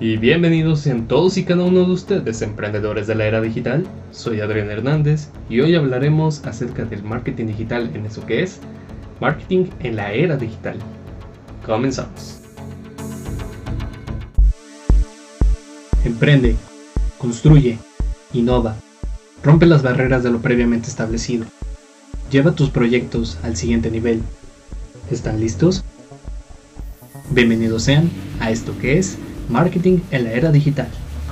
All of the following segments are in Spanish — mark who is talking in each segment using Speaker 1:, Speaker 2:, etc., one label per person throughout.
Speaker 1: y bienvenidos sean todos y cada uno de ustedes emprendedores de la era digital. Soy Adrián Hernández y hoy hablaremos acerca del marketing digital en eso que es marketing en la era digital. Comenzamos. Emprende, construye, innova, rompe las barreras de lo previamente establecido. Lleva tus proyectos al siguiente nivel. ¿Están listos? Bienvenidos sean a esto que es Marketing en la era digital.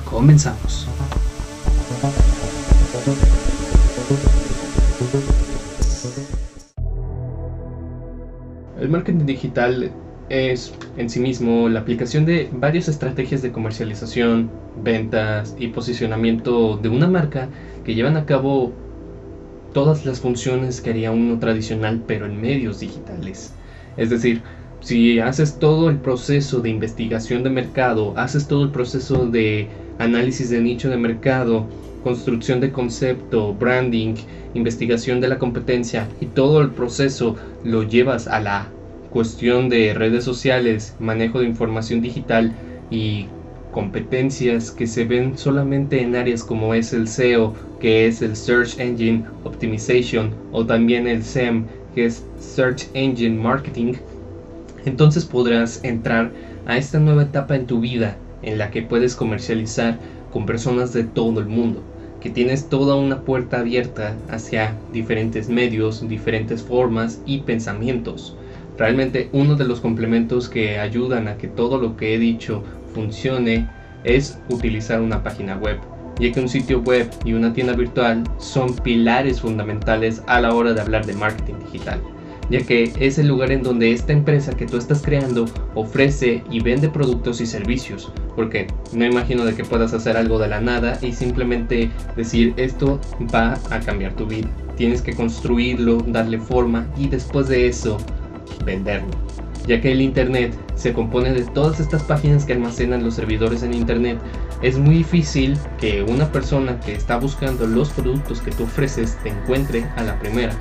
Speaker 1: Comenzamos. El marketing digital es en sí mismo la aplicación de varias estrategias de comercialización, ventas y posicionamiento de una marca que llevan a cabo todas las funciones que haría uno tradicional pero en medios digitales. Es decir, si haces todo el proceso de investigación de mercado, haces todo el proceso de análisis de nicho de mercado, construcción de concepto, branding, investigación de la competencia y todo el proceso lo llevas a la cuestión de redes sociales, manejo de información digital y competencias que se ven solamente en áreas como es el SEO, que es el Search Engine Optimization, o también el SEM, que es Search Engine Marketing, entonces podrás entrar a esta nueva etapa en tu vida en la que puedes comercializar con personas de todo el mundo, que tienes toda una puerta abierta hacia diferentes medios, diferentes formas y pensamientos. Realmente uno de los complementos que ayudan a que todo lo que he dicho funcione es utilizar una página web, ya que un sitio web y una tienda virtual son pilares fundamentales a la hora de hablar de marketing digital ya que es el lugar en donde esta empresa que tú estás creando ofrece y vende productos y servicios, porque no imagino de que puedas hacer algo de la nada y simplemente decir esto va a cambiar tu vida. Tienes que construirlo, darle forma y después de eso venderlo. Ya que el Internet se compone de todas estas páginas que almacenan los servidores en Internet, es muy difícil que una persona que está buscando los productos que tú ofreces te encuentre a la primera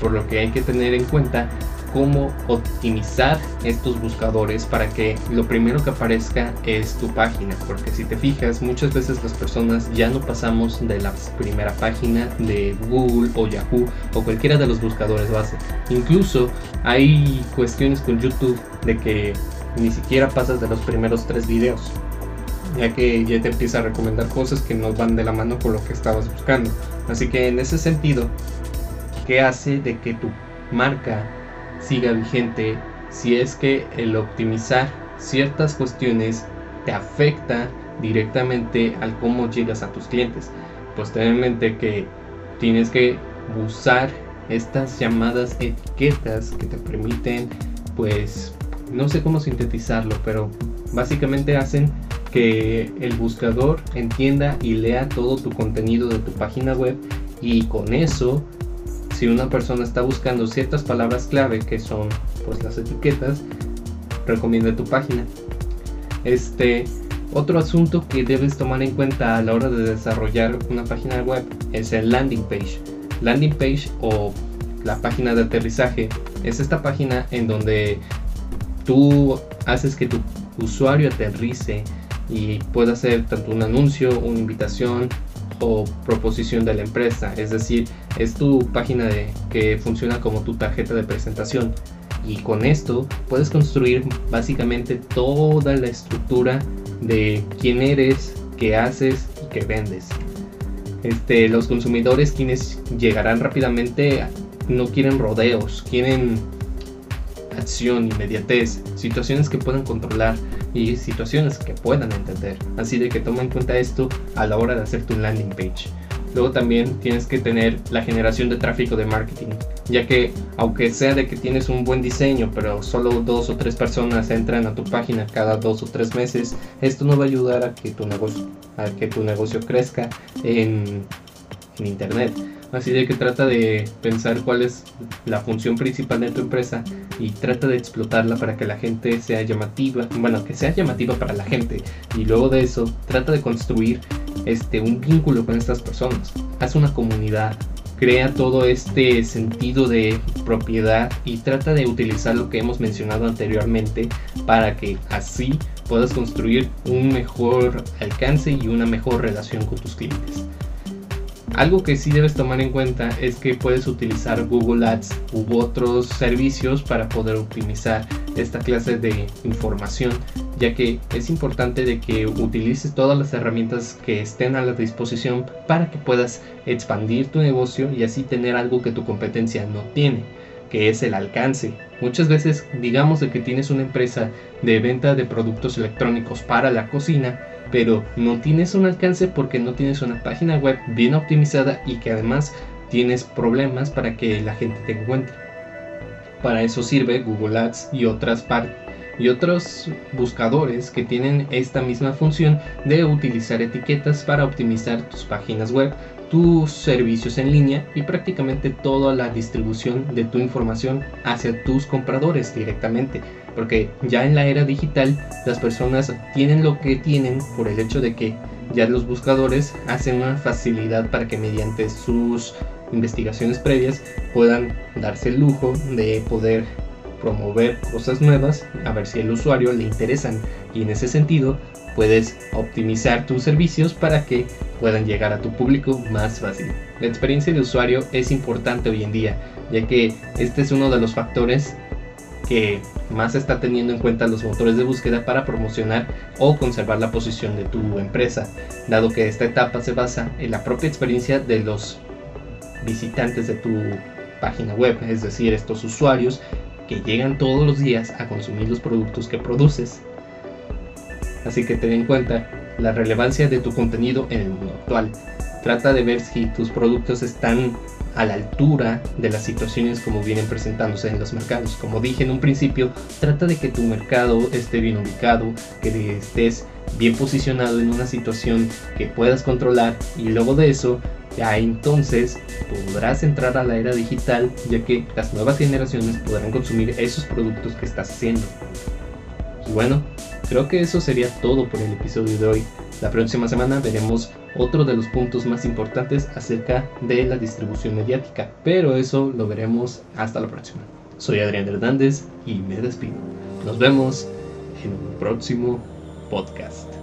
Speaker 1: por lo que hay que tener en cuenta cómo optimizar estos buscadores para que lo primero que aparezca es tu página. Porque si te fijas muchas veces las personas ya no pasamos de la primera página de Google o Yahoo o cualquiera de los buscadores base. Incluso hay cuestiones con YouTube de que ni siquiera pasas de los primeros tres videos ya que ya te empieza a recomendar cosas que no van de la mano con lo que estabas buscando. Así que en ese sentido ¿Qué hace de que tu marca siga vigente si es que el optimizar ciertas cuestiones te afecta directamente al cómo llegas a tus clientes. Pues ten en mente que tienes que usar estas llamadas etiquetas que te permiten, pues, no sé cómo sintetizarlo, pero básicamente hacen que el buscador entienda y lea todo tu contenido de tu página web y con eso si una persona está buscando ciertas palabras clave que son pues las etiquetas, recomienda tu página. Este otro asunto que debes tomar en cuenta a la hora de desarrollar una página web es el landing page. Landing page o la página de aterrizaje es esta página en donde tú haces que tu usuario aterrice y pueda hacer tanto un anuncio, una invitación, o proposición de la empresa, es decir, es tu página de, que funciona como tu tarjeta de presentación. Y con esto puedes construir básicamente toda la estructura de quién eres, qué haces y qué vendes. Este, los consumidores quienes llegarán rápidamente no quieren rodeos, quieren acción, inmediatez, situaciones que puedan controlar y situaciones que puedan entender. Así de que toma en cuenta esto a la hora de hacer tu landing page. Luego también tienes que tener la generación de tráfico de marketing, ya que aunque sea de que tienes un buen diseño, pero solo dos o tres personas entran a tu página cada dos o tres meses, esto no va a ayudar a que tu negocio, a que tu negocio crezca en, en internet. Así de que trata de pensar cuál es la función principal de tu empresa y trata de explotarla para que la gente sea llamativa, bueno, que sea llamativa para la gente. Y luego de eso, trata de construir este, un vínculo con estas personas. Haz una comunidad, crea todo este sentido de propiedad y trata de utilizar lo que hemos mencionado anteriormente para que así puedas construir un mejor alcance y una mejor relación con tus clientes. Algo que sí debes tomar en cuenta es que puedes utilizar Google Ads u otros servicios para poder optimizar esta clase de información, ya que es importante de que utilices todas las herramientas que estén a la disposición para que puedas expandir tu negocio y así tener algo que tu competencia no tiene, que es el alcance. Muchas veces digamos de que tienes una empresa de venta de productos electrónicos para la cocina, pero no tienes un alcance porque no tienes una página web bien optimizada y que además tienes problemas para que la gente te encuentre. Para eso sirve Google Ads y otras y otros buscadores que tienen esta misma función de utilizar etiquetas para optimizar tus páginas web, tus servicios en línea y prácticamente toda la distribución de tu información hacia tus compradores directamente. Porque ya en la era digital las personas tienen lo que tienen por el hecho de que ya los buscadores hacen una facilidad para que mediante sus investigaciones previas puedan darse el lujo de poder promover cosas nuevas a ver si al usuario le interesan y en ese sentido puedes optimizar tus servicios para que puedan llegar a tu público más fácil. La experiencia de usuario es importante hoy en día, ya que este es uno de los factores que más está teniendo en cuenta los motores de búsqueda para promocionar o conservar la posición de tu empresa, dado que esta etapa se basa en la propia experiencia de los visitantes de tu página web, es decir, estos usuarios que llegan todos los días a consumir los productos que produces. Así que ten en cuenta la relevancia de tu contenido en el mundo actual. Trata de ver si tus productos están a la altura de las situaciones como vienen presentándose en los mercados. Como dije en un principio, trata de que tu mercado esté bien ubicado, que estés bien posicionado en una situación que puedas controlar y luego de eso ya entonces podrás entrar a la era digital ya que las nuevas generaciones podrán consumir esos productos que estás haciendo. Y bueno, creo que eso sería todo por el episodio de hoy. La próxima semana veremos otro de los puntos más importantes acerca de la distribución mediática, pero eso lo veremos hasta la próxima. Soy Adrián Hernández y me despido. Nos vemos en un próximo podcast.